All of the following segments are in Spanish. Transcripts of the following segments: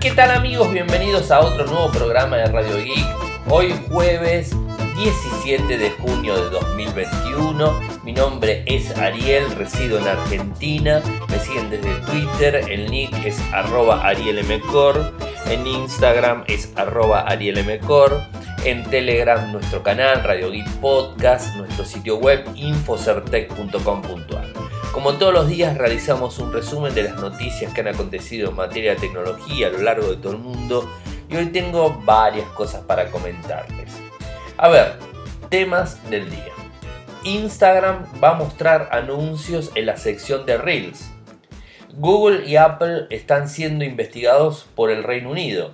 ¿Qué tal amigos? Bienvenidos a otro nuevo programa de Radio Geek. Hoy jueves 17 de junio de 2021. Mi nombre es Ariel, resido en Argentina. Me siguen desde Twitter, el nick es arroba arielmcor. En Instagram es arroba arielmcor. En Telegram nuestro canal Radio Geek Podcast, nuestro sitio web infocertec.com.ar. Como todos los días realizamos un resumen de las noticias que han acontecido en materia de tecnología a lo largo de todo el mundo y hoy tengo varias cosas para comentarles. A ver, temas del día. Instagram va a mostrar anuncios en la sección de Reels. Google y Apple están siendo investigados por el Reino Unido.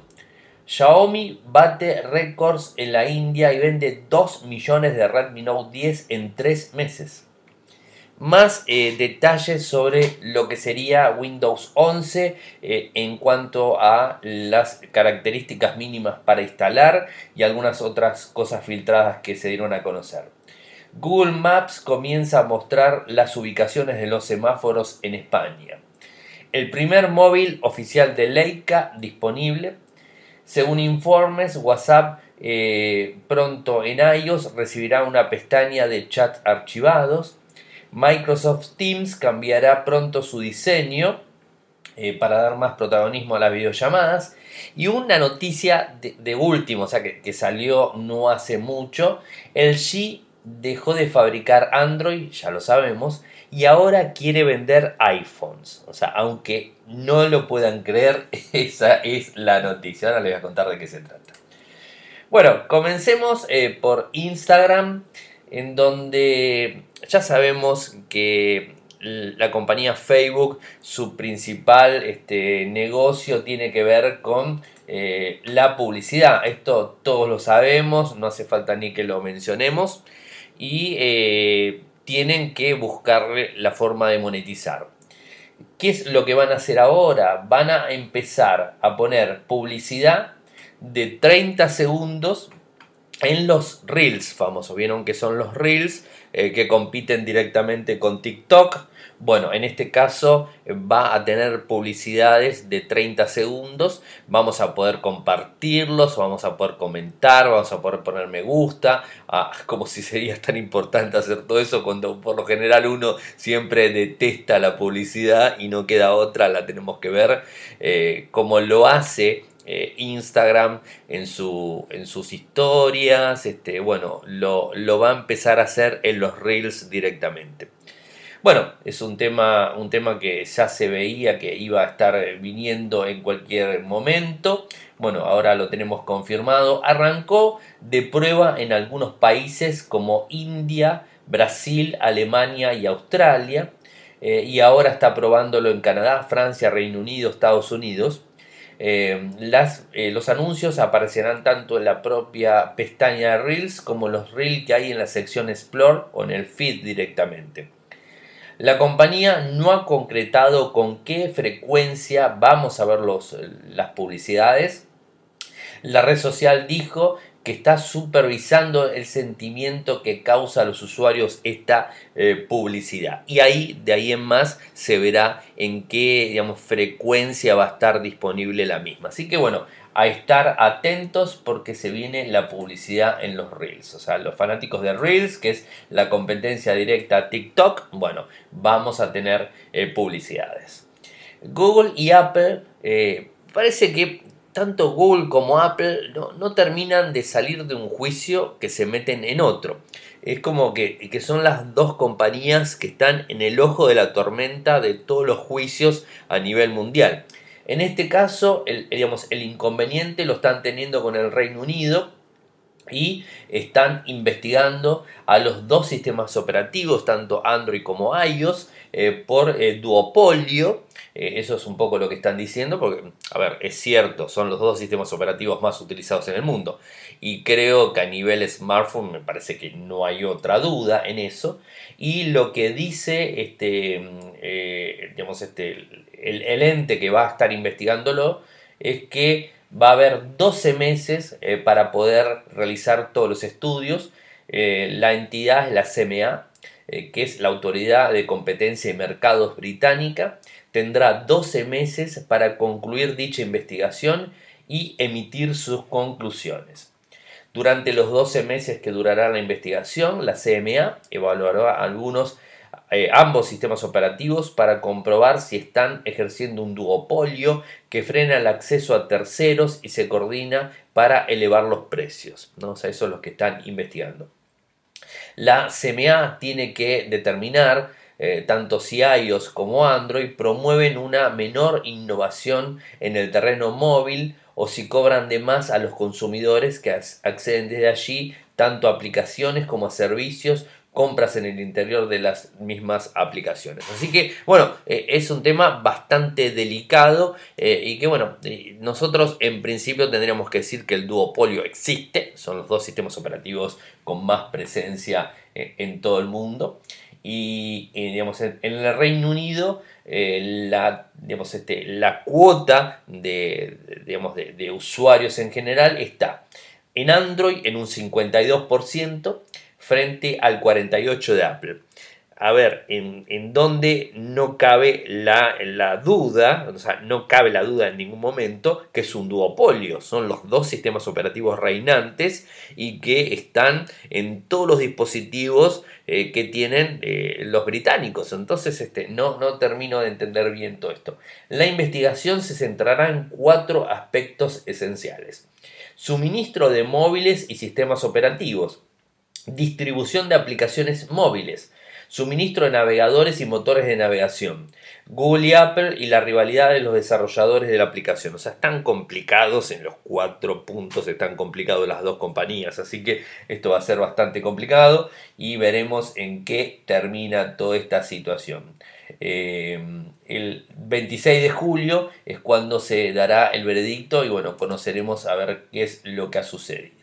Xiaomi bate récords en la India y vende 2 millones de Redmi Note 10 en 3 meses más eh, detalles sobre lo que sería Windows 11 eh, en cuanto a las características mínimas para instalar y algunas otras cosas filtradas que se dieron a conocer. Google Maps comienza a mostrar las ubicaciones de los semáforos en España. El primer móvil oficial de Leica disponible. Según informes, WhatsApp eh, pronto en iOS recibirá una pestaña de chat archivados. Microsoft Teams cambiará pronto su diseño eh, para dar más protagonismo a las videollamadas. Y una noticia de, último, o sea que, salió no hace mucho, el G dejó de fabricar Android, ya lo sabemos, y ahora quiere vender iPhones. O sea, aunque no lo puedan creer, esa es la noticia. Ahora les voy a contar de qué se trata. Bueno, comencemos eh, por Instagram en donde ya sabemos que la compañía Facebook, su principal este, negocio tiene que ver con eh, la publicidad. Esto todos lo sabemos, no hace falta ni que lo mencionemos. Y eh, tienen que buscarle la forma de monetizar. ¿Qué es lo que van a hacer ahora? Van a empezar a poner publicidad de 30 segundos en los Reels famosos. Vieron que son los Reels eh, que compiten directamente con TikTok. Bueno, en este caso eh, va a tener publicidades de 30 segundos. Vamos a poder compartirlos, vamos a poder comentar, vamos a poder poner me gusta. Ah, como si sería tan importante hacer todo eso cuando por lo general uno siempre detesta la publicidad y no queda otra, la tenemos que ver. Eh, como lo hace eh, Instagram en, su, en sus historias, este, bueno, lo, va a empezar a hacer en los reels directamente. Bueno, es un tema, un tema que ya se veía que iba a estar viniendo en cualquier momento. Bueno, ahora lo tenemos confirmado. Arrancó de prueba en algunos países como India, Brasil, Alemania y Australia. Eh, y ahora está probándolo en Canadá, Francia, Reino Unido, Estados Unidos. Eh, las, eh, los anuncios aparecerán tanto en la propia pestaña de Reels como los Reels que hay en la sección Explore o en el feed directamente. La compañía no ha concretado con qué frecuencia vamos a ver los, las publicidades. La red social dijo que está supervisando el sentimiento que causa a los usuarios esta eh, publicidad. Y ahí, de ahí en más, se verá en qué digamos, frecuencia va a estar disponible la misma. Así que bueno, a estar atentos porque se viene la publicidad en los Reels. O sea, los fanáticos de Reels, que es la competencia directa a TikTok, bueno, vamos a tener eh, publicidades. Google y Apple eh, parece que tanto Google como Apple no, terminan de salir de un juicio que se meten en otro. Es como que, que, son las dos compañías que están en el ojo de la tormenta de todos los juicios a nivel mundial. En este caso, digamos, el inconveniente lo están teniendo con el Reino Unido y están investigando a los dos sistemas operativos, tanto Android como iOS, eh, por eh, duopolio eh, eso es un poco lo que están diciendo, porque, a ver, es cierto, son los dos sistemas operativos más utilizados en el mundo. Y creo que a nivel smartphone me parece que no hay otra duda en eso. Y lo que dice este, eh, digamos, este, el, ente que va a estar investigándolo es que va a haber 12 meses para poder realizar todos los estudios. la entidad es la CMA eh, que es la Autoridad de Competencia y Mercados británica, tendrá 12 meses para concluir dicha investigación y emitir sus conclusiones. Durante los 12 meses que durará la investigación, la CMA evaluará algunos eh, ambos sistemas operativos para comprobar si están ejerciendo un duopolio que frena el acceso a terceros y se coordina para elevar los precios. ¿no? O sea, eso es lo que están investigando. La CMA tiene que determinar eh, tanto si iOS como Android promueven una menor innovación en el terreno móvil o si cobran de más a los consumidores que acceden desde allí tanto a aplicaciones como a servicios compras en el interior de las mismas aplicaciones. Así que, bueno, eh, es un tema bastante delicado eh, y que, bueno, nosotros en principio tendríamos que decir que el duopolio existe, son los dos sistemas operativos con más presencia en todo el mundo y, digamos, en, el Reino Unido eh, la, digamos, este, la cuota de, digamos, de, usuarios en general está en Android en un 52% frente al 48% de Apple a ver, en, en donde no cabe la, la, duda, o sea, no cabe la duda en ningún momento que es un duopolio, son los dos sistemas operativos reinantes y que están en todos los dispositivos eh, que tienen eh, los británicos. Entonces, este, no, no termino de entender bien todo esto. La investigación se centrará en cuatro aspectos esenciales. Suministro de móviles y sistemas operativos. Distribución de aplicaciones móviles suministro de navegadores y motores de navegación, Google y Apple y la rivalidad de los desarrolladores de la aplicación. O sea, están complicados en los cuatro puntos, están complicados las dos compañías, así que esto va a ser bastante complicado y veremos en qué termina toda esta situación. Eh, el 26 de julio es cuando se dará el veredicto y bueno, conoceremos a ver qué es lo que ha sucedido.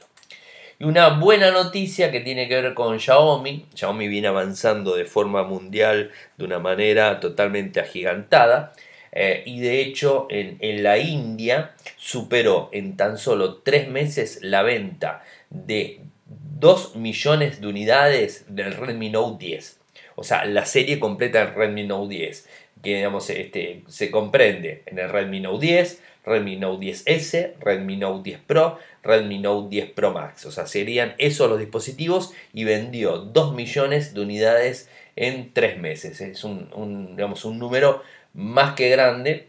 Y una buena noticia que tiene que ver con Xiaomi. Xiaomi viene avanzando de forma mundial de una manera totalmente agigantada. Eh, y de hecho en, en, la India superó en tan solo tres meses la venta de 2 millones de unidades del Redmi Note 10. O sea, la serie completa del Redmi Note 10. Que digamos, este, se comprende en el Redmi Note 10, Redmi Note 10S, Redmi Note 10 Pro, Redmi Note 10 Pro Max. O sea, serían esos los dispositivos y vendió 2 millones de unidades en 3 meses. Es un, digamos, un número más que grande.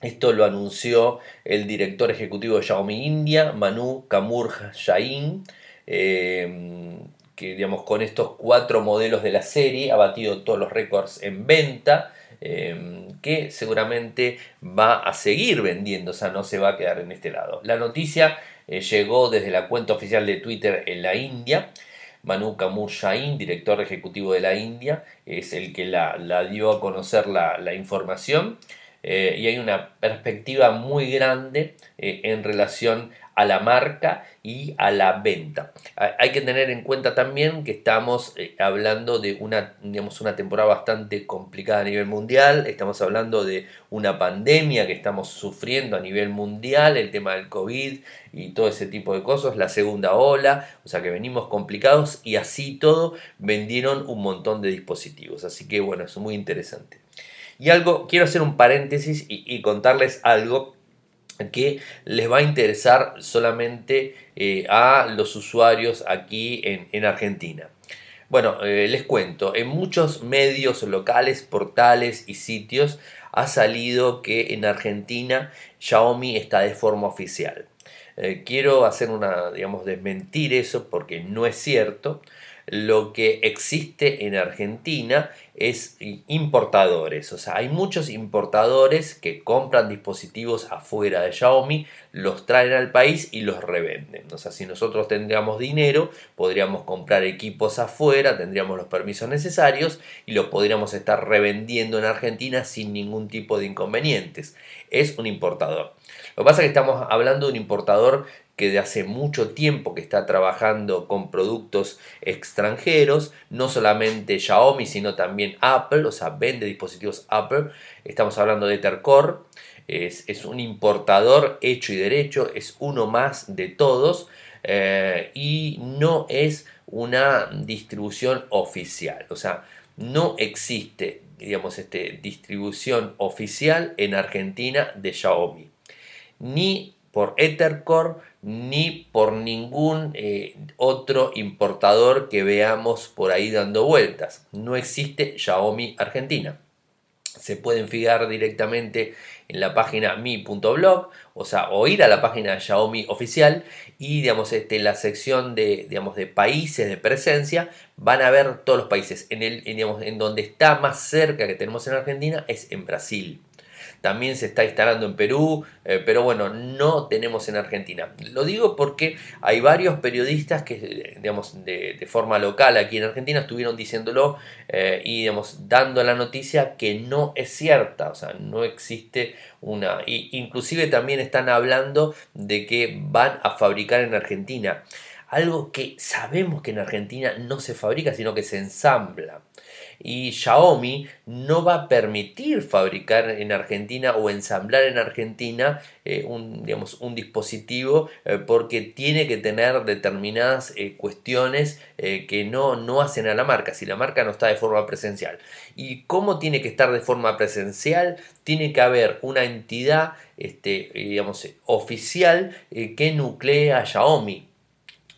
Esto lo anunció el director ejecutivo de Xiaomi India, Manu Kamur Jain, eh, que digamos, con estos cuatro modelos de la serie ha batido todos los récords en venta. Eh, que seguramente va a seguir vendiendo, o sea, no se va a quedar en este lado. La noticia eh, llegó desde la cuenta oficial de Twitter en la India. Manu Kamu director ejecutivo de la India, es el que la, dio a conocer la, información. Eh, y hay una perspectiva muy grande eh, en relación a la marca y a la venta. Hay que tener en cuenta también que estamos eh, hablando de una, digamos, una temporada bastante complicada a nivel mundial, estamos hablando de una pandemia que estamos sufriendo a nivel mundial, el tema del COVID y todo ese tipo de cosas, la segunda ola, o sea que venimos complicados y así todo vendieron un montón de dispositivos, así que bueno, es muy interesante. Y algo, quiero hacer un paréntesis y, y contarles algo que les va a interesar solamente eh, a los usuarios aquí en, Argentina. Bueno, eh, les cuento, en muchos medios locales, portales y sitios ha salido que en Argentina Xiaomi está de forma oficial. Eh, quiero hacer una, digamos, desmentir eso porque no es cierto lo que existe en Argentina es importadores. O sea, hay muchos importadores que compran dispositivos afuera de Xiaomi, los traen al país y los revenden. O sea, si nosotros tendríamos dinero, podríamos comprar equipos afuera, tendríamos los permisos necesarios y los podríamos estar revendiendo en Argentina sin ningún tipo de inconvenientes. Es un importador. Lo que pasa es que estamos hablando de un importador que de hace mucho tiempo que está trabajando con productos extranjeros, no solamente Xiaomi, sino también Apple, o sea, vende dispositivos Apple. Estamos hablando de Ethercore, es, un importador hecho y derecho, es uno más de todos eh, y no es una distribución oficial. O sea, no existe, digamos, este, distribución oficial en Argentina de Xiaomi. Ni por Ethercore ni por ningún eh, otro importador que veamos por ahí dando vueltas. No existe Xiaomi Argentina. Se pueden fijar directamente en la página mi.blog, o sea, o ir a la página Xiaomi oficial y digamos, este, en la sección de, digamos, de países de presencia van a ver todos los países. En, el, digamos, en donde está más cerca que tenemos en Argentina es en Brasil también se está instalando en Perú, eh, pero bueno, no tenemos en Argentina. Lo digo porque hay varios periodistas que, digamos, de, forma local aquí en Argentina estuvieron diciéndolo eh, y, digamos, dando la noticia que no es cierta, o sea, no existe una... Y inclusive también están hablando de que van a fabricar en Argentina. Algo que sabemos que en Argentina no se fabrica, sino que se ensambla y Xiaomi no va a permitir fabricar en Argentina o ensamblar en Argentina eh, un, digamos, un dispositivo eh, porque tiene que tener determinadas eh, cuestiones que no, no hacen a la marca, si la marca no está de forma presencial. ¿Y cómo tiene que estar de forma presencial? Tiene que haber una entidad este, digamos, oficial que nuclea a Xiaomi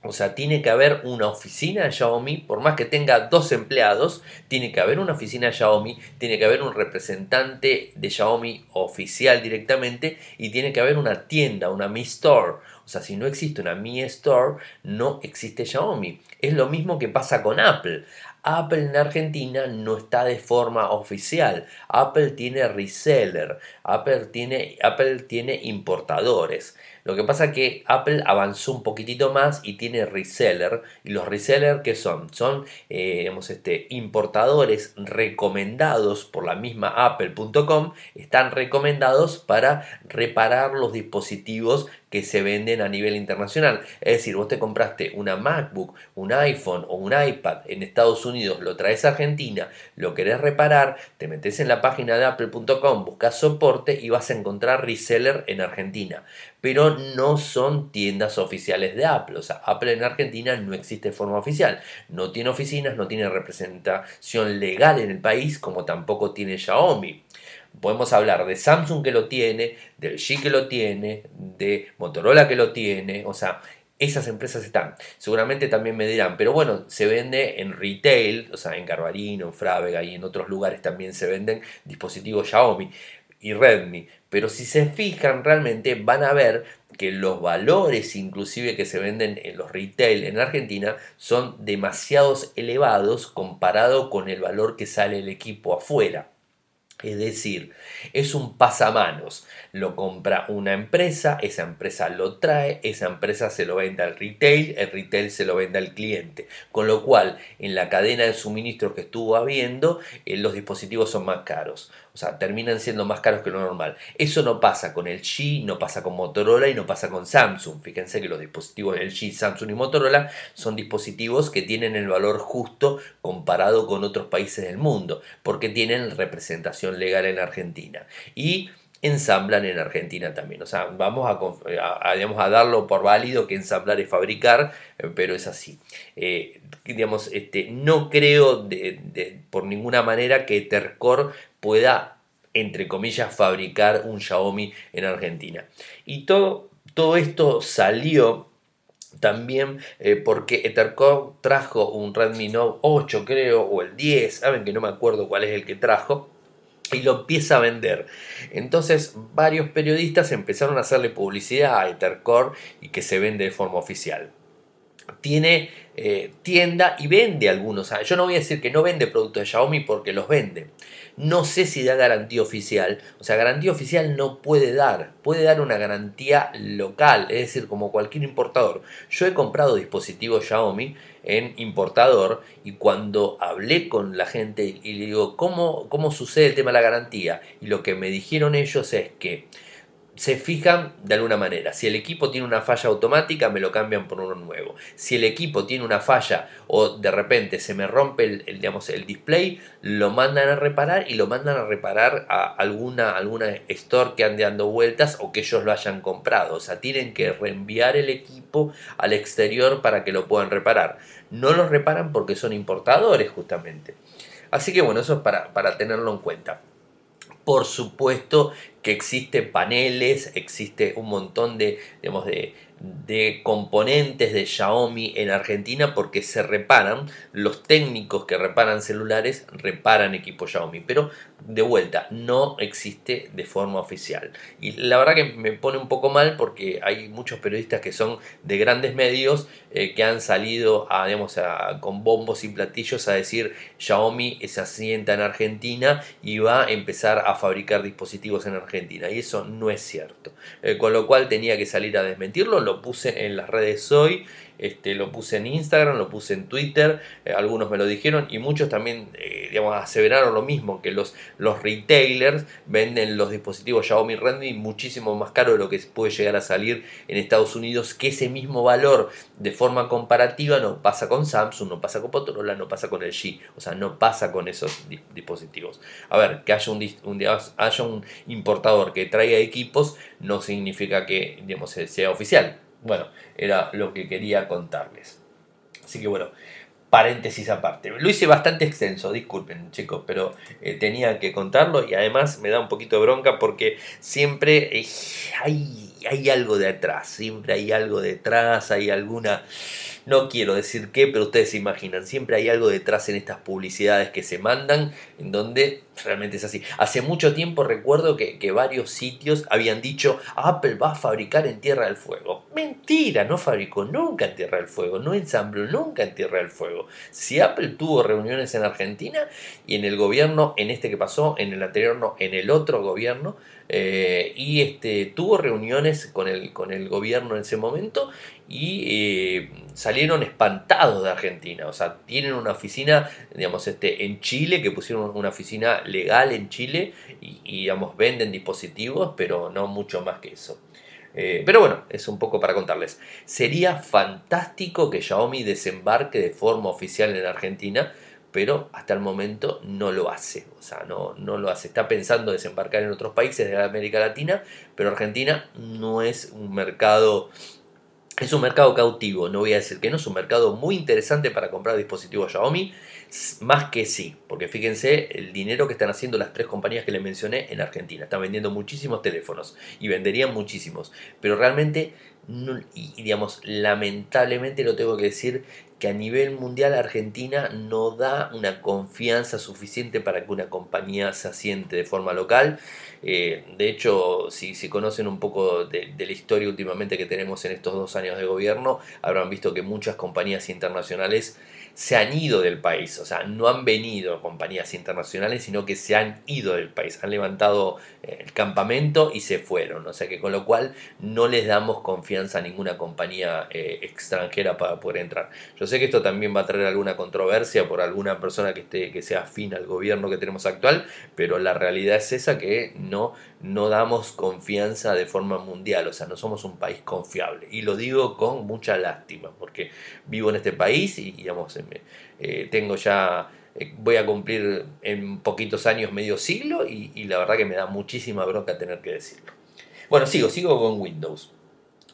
o sea, tiene que haber una oficina de Xiaomi, por más que tenga dos empleados, tiene que haber una oficina de Xiaomi, tiene que haber un representante de Xiaomi oficial directamente y tiene que haber una tienda, una Mi Store. O sea, si no existe una Mi Store, no existe Xiaomi. Es lo mismo que pasa con Apple. Apple en Argentina no está de forma oficial. Apple tiene reseller, Apple tiene, Apple tiene importadores. Lo que pasa es que Apple avanzó un poquitito más y tiene reseller. ¿Y los reseller qué son? Son eh, este, importadores recomendados por la misma Apple.com. Están recomendados para reparar los dispositivos que se venden a nivel internacional. Es decir, vos te compraste una MacBook, un iPhone o un iPad en Estados Unidos, lo traes a Argentina, lo querés reparar, te metes en la página de apple.com, buscas soporte y vas a encontrar reseller en Argentina. Pero no son tiendas oficiales de Apple. O sea, Apple en Argentina no existe de forma oficial. No tiene oficinas, no tiene representación legal en el país, como tampoco tiene Xiaomi. Podemos hablar de Samsung que lo tiene, del G que lo tiene, de Motorola que lo tiene, o sea, esas empresas están. Seguramente también me dirán, pero bueno, se vende en retail, o sea, en Garbarino, en Frávega y en otros lugares también se venden dispositivos Xiaomi y Redmi. Pero si se fijan realmente van a ver que los valores inclusive que se venden en los retail en Argentina son demasiados elevados comparado con el valor que sale el equipo afuera. Es decir, es un pasamanos. Lo compra una empresa, esa empresa lo trae, esa empresa se lo vende al retail, el retail se lo vende al cliente. Con lo cual, en la cadena de suministro que estuvo habiendo, eh, los dispositivos son más caros. O sea, terminan siendo más caros que lo normal. Eso no pasa con el G, no pasa con Motorola y no pasa con Samsung. Fíjense que los dispositivos del G, Samsung y Motorola son dispositivos que tienen el valor justo comparado con otros países del mundo, porque tienen representación legal en Argentina. Y ensamblan en Argentina también. O sea, vamos a, a, darlo por válido que ensamblar es fabricar, eh, pero es así. Eh, digamos, este, no creo por ninguna manera que Tercor pueda, entre comillas, fabricar un Xiaomi en Argentina. Y todo, todo esto salió también eh, porque Ethercore trajo un Redmi Note 8 creo o el 10, saben que no me acuerdo cuál es el que trajo y lo empieza a vender. Entonces varios periodistas empezaron a hacerle publicidad a Ethercore y que se vende de forma oficial tiene eh, tienda y vende algunos. Yo no voy a decir que no vende productos de Xiaomi porque los vende. No sé si da garantía oficial. O sea, garantía oficial no puede dar. Puede dar una garantía local, es decir, como cualquier importador. Yo he comprado dispositivos Xiaomi en importador y cuando hablé con la gente y le digo, ¿cómo, cómo sucede el tema de la garantía? Y lo que me dijeron ellos es que se fijan de alguna manera. Si el equipo tiene una falla automática, me lo cambian por uno nuevo. Si el equipo tiene una falla o de repente se me rompe el, digamos, el display, lo mandan a reparar y lo mandan a reparar a alguna, alguna store que ande dando vueltas o que ellos lo hayan comprado. O sea, tienen que reenviar el equipo al exterior para que lo puedan reparar. No lo reparan porque son importadores justamente. Así que bueno, eso es para, para tenerlo en cuenta. Por supuesto que existe paneles, existe un montón de, de, de componentes de Xiaomi en Argentina porque se reparan, los técnicos que reparan celulares reparan equipos Xiaomi, pero de vuelta no existe de forma oficial. Y la verdad que me pone un poco mal porque hay muchos periodistas que son de grandes medios eh, que han salido a, digamos, con bombos y platillos a decir Xiaomi se asienta en Argentina y va a empezar a fabricar dispositivos en Argentina. Y eso no es cierto. Eh, con lo cual tenía que salir a desmentirlo lo puse en las redes hoy, este, lo puse en Instagram, lo puse en Twitter, eh, algunos me lo dijeron y muchos también, eh, digamos, aseveraron lo mismo, que los, los retailers venden los dispositivos Xiaomi Redmi muchísimo más caro de lo que puede llegar a salir en Estados Unidos, que ese mismo valor de forma comparativa no pasa con Samsung, no pasa con Motorola, no pasa con el G, o sea, no pasa con esos dispositivos. A ver, que haya un, haya un importador que traiga equipos no significa que digamos, sea oficial. Bueno, era lo que quería contarles. Así que bueno, paréntesis aparte. Lo hice bastante extenso, disculpen chicos, pero eh, tenía que contarlo y además me da un poquito de bronca porque siempre eh, hay algo detrás, siempre hay algo detrás, hay alguna no quiero decir qué, pero ustedes se imaginan, siempre hay algo detrás en estas publicidades que se mandan, en donde realmente es así. Hace mucho tiempo recuerdo que, varios sitios habían dicho, Apple va a fabricar en Tierra del Fuego. Mentira, no fabricó nunca en Tierra del Fuego, no ensambló nunca en Tierra del Fuego. Si Apple tuvo reuniones en Argentina y en el gobierno, en este que pasó, en el anterior no, en el otro gobierno, eh, y este, tuvo reuniones con el, con el gobierno en ese momento y eh, salieron espantados de Argentina. O sea, tienen una oficina, digamos, este, en Chile, que pusieron una oficina legal en Chile y, digamos, venden dispositivos, pero no mucho más que eso. Eh, pero bueno, es un poco para contarles. Sería fantástico que Xiaomi desembarque de forma oficial en Argentina, pero hasta el momento no lo hace. O sea, no, no lo hace. Está pensando desembarcar en otros países de América Latina, pero Argentina no es un mercado es un mercado cautivo, no voy a decir que no, es un mercado muy interesante para comprar dispositivos Xiaomi, más que sí, porque fíjense el dinero que están haciendo las tres compañías que les mencioné en Argentina. Están vendiendo muchísimos teléfonos y venderían muchísimos, pero realmente, y digamos, lamentablemente lo tengo que decir, que a nivel mundial Argentina no da una confianza suficiente para que una compañía se asiente de forma local. Eh, de hecho, si, si, conocen un poco de, la historia últimamente que tenemos en estos dos años de gobierno, habrán visto que muchas compañías internacionales se han ido del país, o sea, no han venido compañías internacionales, sino que se han ido del país, han levantado eh, el campamento y se fueron, o sea que con lo cual no les damos confianza a ninguna compañía eh, extranjera para poder entrar. Yo sé que esto también va a traer alguna controversia por alguna persona que, esté, que sea afín al gobierno que tenemos actual, pero la realidad es esa que no, no damos confianza de forma mundial, o sea, no somos un país confiable. Y lo digo con mucha lástima, porque vivo en este país y, digamos, eh, tengo ya, eh, voy a cumplir en poquitos años medio siglo y, y la verdad que me da muchísima bronca tener que decirlo. Bueno, sigo, sigo con Windows.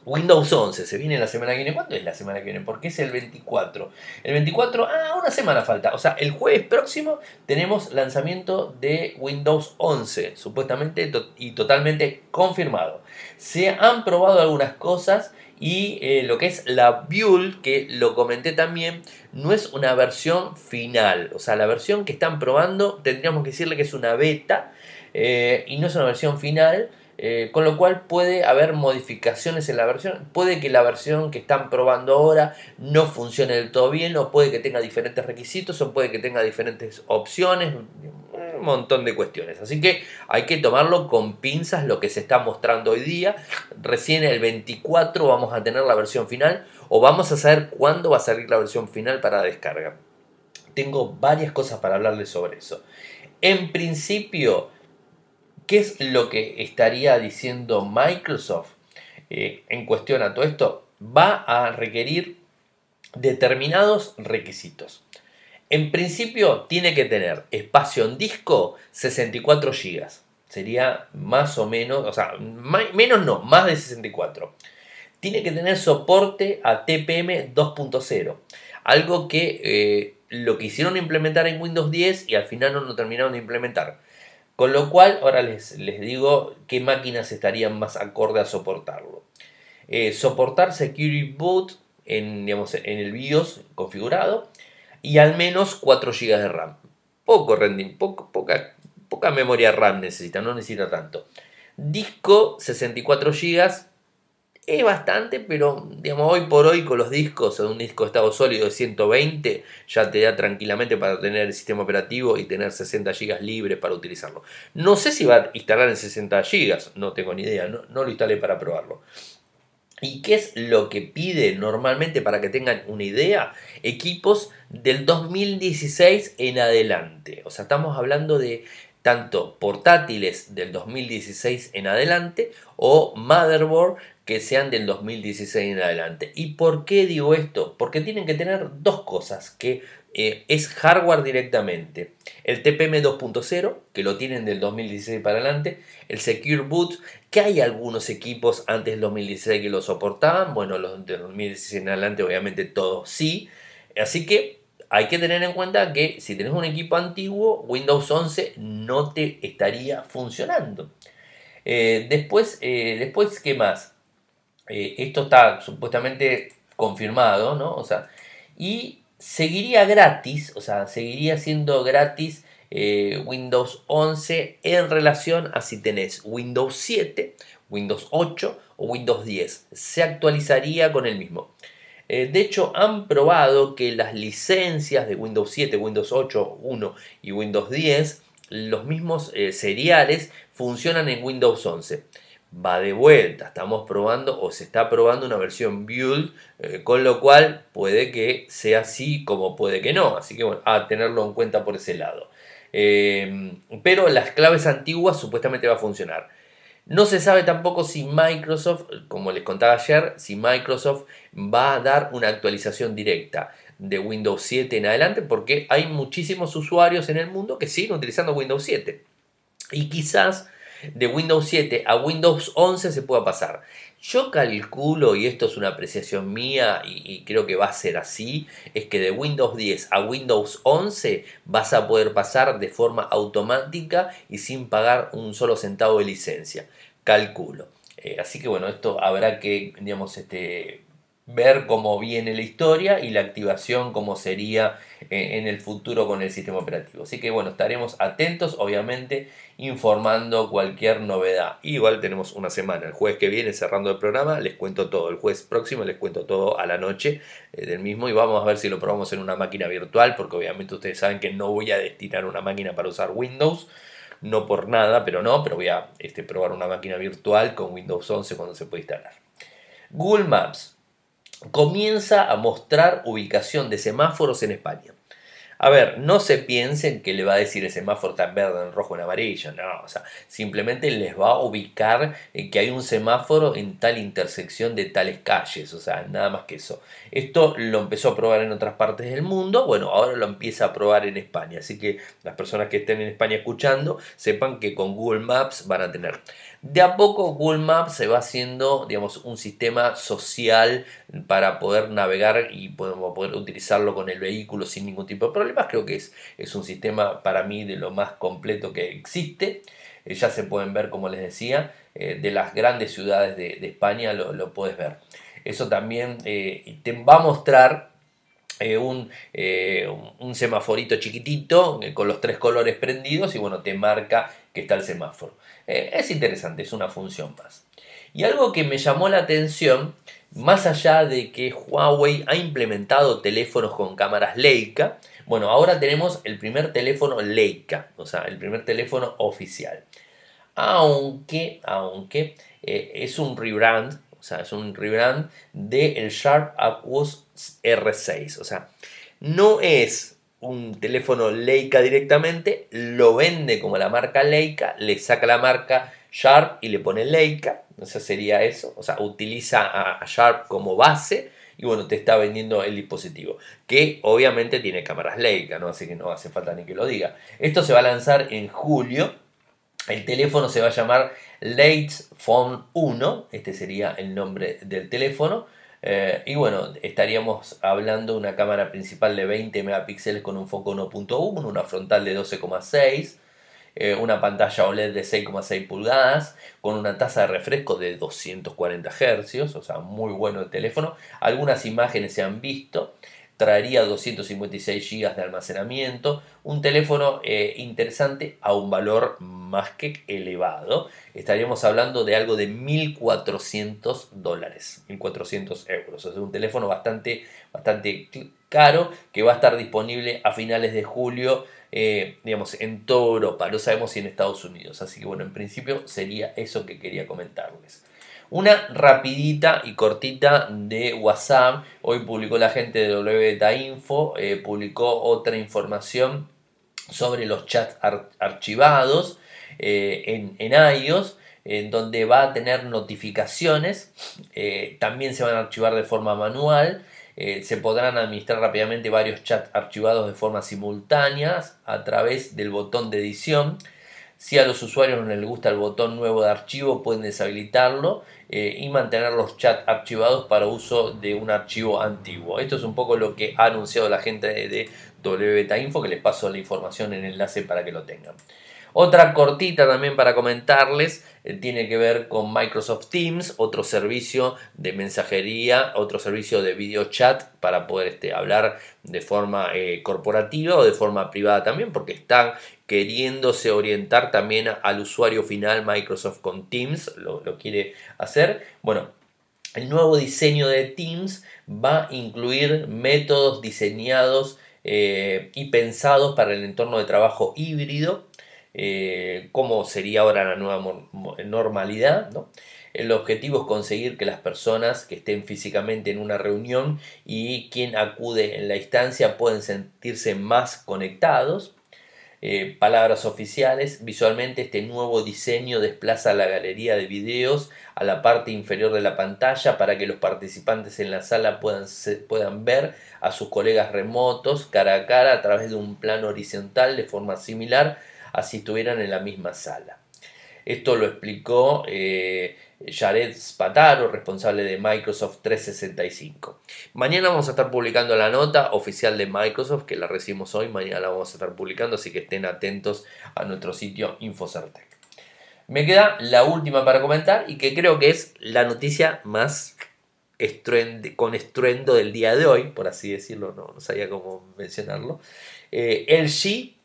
Windows 11 se viene la semana que viene. ¿Cuándo es la semana que viene? Porque es el 24. El 24, ah, una semana falta. O sea, el jueves próximo tenemos lanzamiento de Windows 11, supuestamente y totalmente confirmado. Se han probado algunas cosas y eh, lo que es la Build, que lo comenté también, no es una versión final. O sea, la versión que están probando tendríamos que decirle que es una beta eh, y no es una versión final. Eh, con lo cual puede haber modificaciones en la versión. Puede que la versión que están probando ahora no funcione del todo bien, o puede que tenga diferentes requisitos, o puede que tenga diferentes opciones, montón de cuestiones. Así que hay que tomarlo con pinzas lo que se está mostrando hoy día. Recién el 24 vamos a tener la versión final, o vamos a saber cuándo va a salir la versión final para descarga. Tengo varias cosas para hablarles sobre eso. En principio, ¿Qué es lo que estaría diciendo Microsoft eh, en cuestión a todo esto? Va a requerir determinados requisitos. En principio tiene que tener espacio en disco 64 GB. Sería más o menos, o sea, menos no, más de 64. Tiene que tener soporte a TPM 2.0. Algo que eh, lo quisieron implementar en Windows 10 y al final no lo terminaron de implementar. Con lo cual, ahora les, les digo qué máquinas estarían más acorde a soportarlo. Eh, soportar Security Boot en, digamos, en el BIOS configurado y al menos 4 GB de RAM. Poco rending, poco, poca, poca memoria RAM necesita, no necesita tanto. Disco 64 GB es bastante, pero digamos, hoy por hoy con los discos, un disco de estado sólido de 120, ya te da tranquilamente para tener el sistema operativo y tener 60 GB libres para utilizarlo. No sé si va a instalar en 60 GB, no tengo ni idea, no, no lo instalé para probarlo. ¿Y qué es lo que pide normalmente para que tengan una idea? Equipos del 2016 en adelante. O sea, estamos hablando de tanto portátiles del 2016 en adelante o motherboard que sean del 2016 en adelante. ¿Y por qué digo esto? Porque tienen que tener dos cosas que eh, es hardware directamente. El TPM 2.0, que lo tienen del 2016 para adelante. El Secure Boot, que hay algunos equipos antes del 2016 que lo soportaban. Bueno, los del 2016 en adelante obviamente todos sí. Así que hay que tener en cuenta que si tenés un equipo antiguo, Windows 11 no te estaría funcionando. Eh, después, eh, después, ¿qué más? Esto está supuestamente confirmado, ¿no? O sea, y seguiría gratis, o sea, seguiría siendo gratis eh, Windows 11 en relación a si tenés Windows 7, Windows 8 o Windows 10. Se actualizaría con el mismo. Eh, de hecho, han probado que las licencias de Windows 7, Windows 8, 1 y Windows 10, los mismos eh, seriales, funcionan en Windows 11 va de vuelta. Estamos probando o se está probando una versión build, eh, con lo cual puede que sea así como puede que no. Así que bueno, a tenerlo en cuenta por ese lado. Eh, pero las claves antiguas supuestamente va a funcionar. No se sabe tampoco si Microsoft, como les contaba ayer, si Microsoft va a dar una actualización directa de Windows 7 en adelante, porque hay muchísimos usuarios en el mundo que siguen utilizando Windows 7. Y quizás de Windows 7 a Windows 11 se pueda pasar. Yo calculo, y esto es una apreciación mía y, creo que va a ser así, es que de Windows 10 a Windows 11 vas a poder pasar de forma automática y sin pagar un solo centavo de licencia. Calculo. Eh, así que bueno, esto habrá que, digamos, este, ver cómo viene la historia y la activación cómo sería eh, en el futuro con el sistema operativo. Así que bueno, estaremos atentos, obviamente, informando cualquier novedad. Igual tenemos una semana, el jueves que viene cerrando el programa, les cuento todo. El jueves próximo les cuento todo a la noche eh, del mismo y vamos a ver si lo probamos en una máquina virtual, porque obviamente ustedes saben que no voy a destinar una máquina para usar Windows no por nada, pero no, pero voy a este, probar una máquina virtual con Windows 11 cuando se puede instalar. Google Maps comienza a mostrar ubicación de semáforos en España. A ver, no se piensen que le va a decir el semáforo tan verde, en rojo, en amarillo, no, o sea, simplemente les va a ubicar que hay un semáforo en tal intersección de tales calles, o sea, nada más que eso. Esto lo empezó a probar en otras partes del mundo, bueno, ahora lo empieza a probar en España, así que las personas que estén en España escuchando, sepan que con Google Maps van a tener. De a poco Google Maps se va haciendo, digamos, un sistema social para poder navegar y podemos poder utilizarlo con el vehículo sin ningún tipo de problemas. Creo que es, es un sistema para mí de lo más completo que existe. Eh, ya se pueden ver, como les decía, eh, de las grandes ciudades de, España lo, puedes ver. Eso también eh, te va a mostrar un, un, semaforito chiquitito con los tres colores prendidos y bueno, te marca que está el semáforo. Eh, es interesante, es una función más. Y algo que me llamó la atención, más allá de que Huawei ha implementado teléfonos con cámaras Leica, bueno, ahora tenemos el primer teléfono Leica, o sea, el primer teléfono oficial. Aunque, aunque eh, es un rebrand, o sea, es un rebrand del Sharp Aquos R6, o sea, no es un teléfono Leica directamente, lo vende como la marca Leica, le saca la marca Sharp y le pone Leica, o sea, sería eso, o sea, utiliza a Sharp como base y bueno, te está vendiendo el dispositivo, que obviamente tiene cámaras Leica, ¿no? Así que no hace falta ni que lo diga. Esto se va a lanzar en julio, el teléfono se va a llamar Lates Phone 1, este sería el nombre del teléfono. Eh, y bueno, estaríamos hablando de una cámara principal de 20 megapíxeles con un foco 1.1, una frontal de 12,6, eh, una pantalla OLED de 6,6 pulgadas, con una tasa de refresco de 240 Hz, o sea, muy bueno el teléfono. Algunas imágenes se han visto traería 256 GB de almacenamiento, un teléfono eh, interesante a un valor más que elevado. Estaríamos hablando de algo de 1.400 dólares, 1.400 euros. Es un teléfono bastante, bastante caro que va a estar disponible a finales de julio, eh, digamos, en toda Europa. No sabemos si en Estados Unidos. Así que bueno, en principio sería eso que quería comentarles. Una rapidita y cortita de WhatsApp. Hoy publicó la gente de WBeta Info, eh, publicó otra información sobre los chats archivados eh, en, en, iOS, en donde va a tener notificaciones. Eh, también se van a archivar de forma manual. se podrán administrar rápidamente varios chats archivados de forma simultánea a través del botón de edición. Si a los usuarios no les gusta el botón nuevo de archivo, pueden deshabilitarlo eh, y mantener los chats archivados para uso de un archivo antiguo. Esto es un poco lo que ha anunciado la gente de WBeta Info, que les paso la información en el enlace para que lo tengan. Otra cortita también para comentarles eh, tiene que ver con Microsoft Teams, otro servicio de mensajería, otro servicio de video chat para poder este, hablar de forma eh, corporativa o de forma privada también, porque están queriéndose orientar también al usuario final Microsoft con Teams, lo, quiere hacer. Bueno, el nuevo diseño de Teams va a incluir métodos diseñados eh, y pensados para el entorno de trabajo híbrido eh, cómo sería ahora la nueva normalidad. El objetivo es conseguir que las personas que estén físicamente en una reunión y quien acude en la instancia puedan sentirse más conectados. Eh, palabras oficiales, visualmente este nuevo diseño desplaza la galería de videos a la parte inferior de la pantalla para que los participantes en la sala puedan, puedan ver a sus colegas remotos cara a cara a través de un plano horizontal de forma similar así estuvieran en la misma sala. Esto lo explicó eh, Jared Spataro, responsable de Microsoft 365. Mañana vamos a estar publicando la nota oficial de Microsoft, que la recibimos hoy, mañana la vamos a estar publicando, así que estén atentos a nuestro sitio Infocertec. Me queda la última para comentar y que creo que es la noticia más con estruendo del día de hoy, por así decirlo, no, sabía cómo mencionarlo. Eh, LG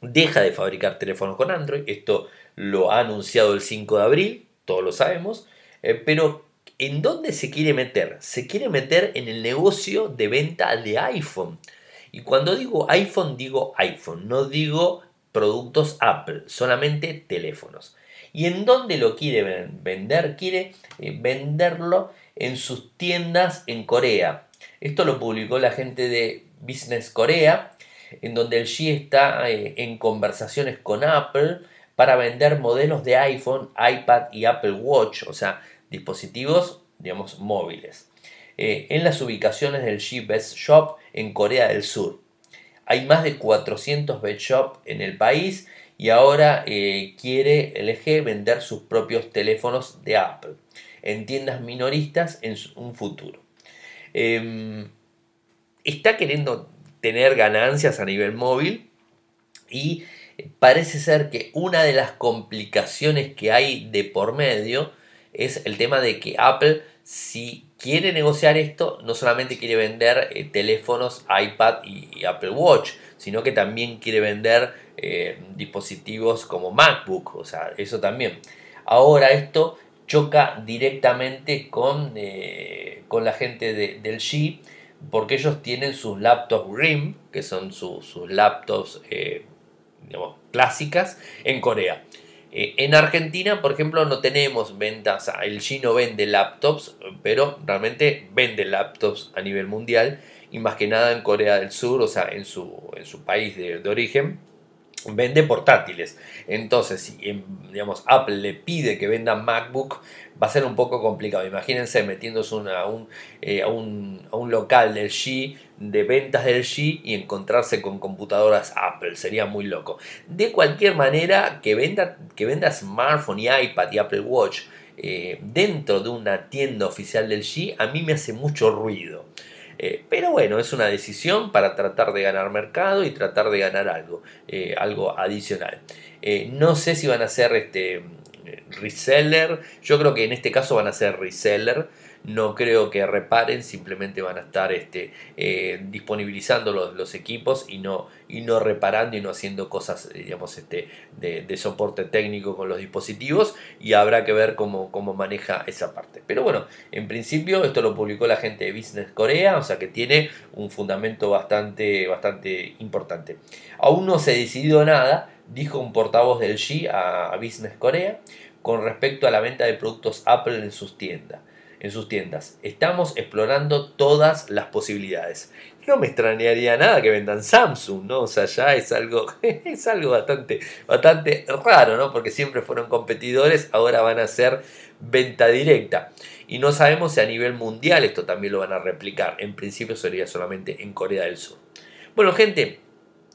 deja de fabricar teléfonos con Android. Esto lo ha anunciado el 5 de abril, todos lo sabemos. Eh, pero ¿en dónde se quiere meter? Se quiere meter en el negocio de venta de iPhone. Y cuando digo iPhone, digo iPhone, no digo productos Apple, solamente teléfonos. ¿Y en dónde lo quiere vender? Quiere eh, venderlo en sus tiendas en Corea. Esto lo publicó la gente de Business Corea en donde el G está eh, en conversaciones con Apple para vender modelos de iPhone, iPad y Apple Watch, o sea, dispositivos, digamos, móviles, eh, en las ubicaciones del G Best Shop en Corea del Sur. Hay más de 400 Best Shop en el país y ahora eh, quiere LG vender sus propios teléfonos de Apple en tiendas minoristas en un futuro. Em, está queriendo tener ganancias a nivel móvil y parece ser que una de las complicaciones que hay de por medio es el tema de que Apple si quiere negociar esto no solamente quiere vender eh, teléfonos iPad y, Apple Watch sino que también quiere vender eh, dispositivos como MacBook o sea eso también. Ahora esto choca directamente con, eh, con la gente del G porque ellos tienen sus laptops RIM, que son sus laptops eh, clásicas, en Corea. Eh, en Argentina, por ejemplo, no tenemos ventas, el chino vende laptops, pero realmente vende laptops a nivel mundial y más que nada en Corea del Sur, o sea, en su, en su país de, de origen vende portátiles. Entonces, si digamos, Apple le pide que venda MacBook, va a ser un poco complicado. Imagínense metiéndose eh, a, un, a, un, local del G, de ventas del G, y encontrarse con computadoras Apple. Sería muy loco. De cualquier manera, que venda, que venda smartphone y iPad y Apple Watch eh, dentro de una tienda oficial del G, a mí me hace mucho ruido. Eh, pero bueno, es una decisión para tratar de ganar mercado y tratar de ganar algo, algo adicional. No sé si van a ser este, reseller, yo creo que en este caso van a ser reseller no creo que reparen, simplemente van a estar este, eh, disponibilizando los, equipos y no, y no reparando y no haciendo cosas digamos, este, de, soporte técnico con los dispositivos y habrá que ver cómo, cómo maneja esa parte. Pero bueno, en principio esto lo publicó la gente de Business Corea, o sea que tiene un fundamento bastante, bastante importante. Aún no se decidió nada, dijo un portavoz del G a Business Corea con respecto a la venta de productos Apple en sus tiendas en sus tiendas. Estamos explorando todas las posibilidades. No me extrañaría nada que vendan Samsung, ¿no? O sea, ya es algo, es algo bastante, bastante raro, ¿no? Porque siempre fueron competidores, ahora van a ser venta directa. Y no sabemos si a nivel mundial esto también lo van a replicar. En principio sería solamente en Corea del Sur. Bueno, gente,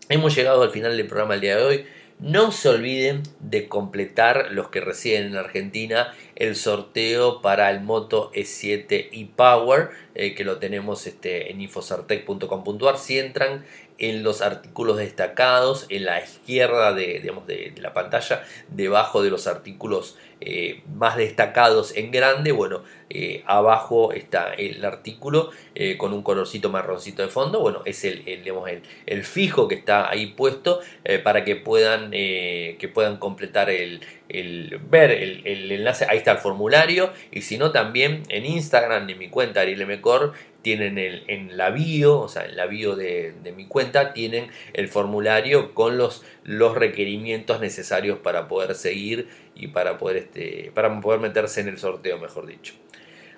hemos llegado al final del programa el día de hoy. No se olviden de completar los que residen en Argentina el sorteo para el Moto E7 e-Power eh, que lo tenemos este, en infosartec.com.ar. Si entran en los artículos destacados, en la izquierda de, de, la pantalla, debajo de los artículos eh, más destacados en grande, bueno, eh, abajo está el artículo eh, con un colorcito marroncito de fondo, bueno, es el, el, fijo que está ahí puesto para que puedan, que puedan completar el, el ver el, enlace, ahí está el formulario, y si no también en Instagram de mi cuenta Ariel Mecor tienen el, en la bio, o sea, en la bio de, mi cuenta, tienen el formulario con los, los requerimientos necesarios para poder seguir y para poder, este, para poder meterse en el sorteo, mejor dicho.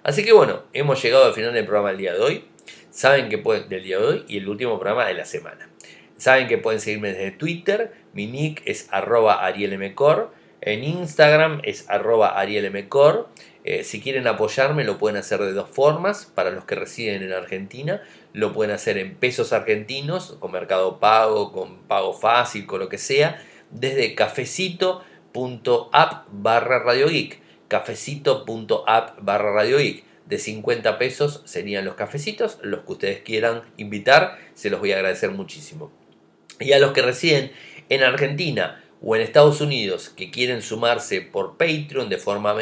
Así que bueno, hemos llegado al final del programa del día de hoy. Saben que pueden, del día de hoy y el último programa de la semana. Saben que pueden seguirme desde Twitter, mi nick es arroba arielmcor, en Instagram es arroba arielmcor eh, si quieren apoyarme lo pueden hacer de dos formas. Para los que residen en Argentina lo pueden hacer en pesos argentinos, con mercado pago, con pago fácil, con lo que sea, desde cafecito.app barra Radio Geek. Cafecito.app barra Radio Geek. De 50 pesos serían los cafecitos, los que ustedes quieran invitar, se los voy a agradecer muchísimo. Y a los que residen en Argentina, o en Estados Unidos que quieren sumarse por Patreon de forma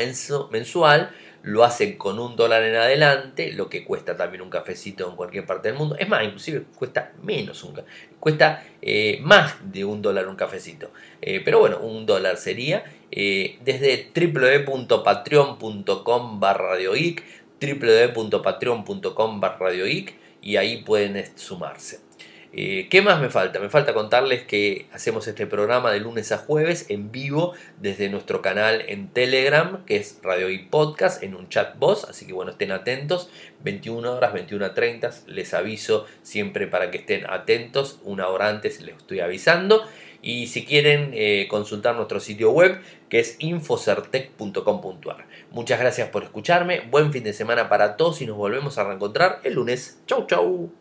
mensual, lo hacen con un dólar en adelante, lo que cuesta también un cafecito en cualquier parte del mundo. Es más, inclusive cuesta menos, un, cuesta eh, más de un dólar un cafecito. Eh, pero bueno, un dólar sería eh, desde www.patreon.com barra www.patreon.com barra y ahí pueden sumarse. Eh, ¿Qué más me falta? Me falta contarles que hacemos este programa de lunes a jueves en vivo desde nuestro canal en Telegram, que es Radio y Podcast, en un chat voz, así que bueno, estén atentos, 21 horas, 21 a 30, les aviso siempre para que estén atentos, una hora antes les estoy avisando. Y si quieren eh, consultar nuestro sitio web, que es infocertec.com.ar. Muchas gracias por escucharme, buen fin de semana para todos y nos volvemos a reencontrar el lunes. Chau, chau.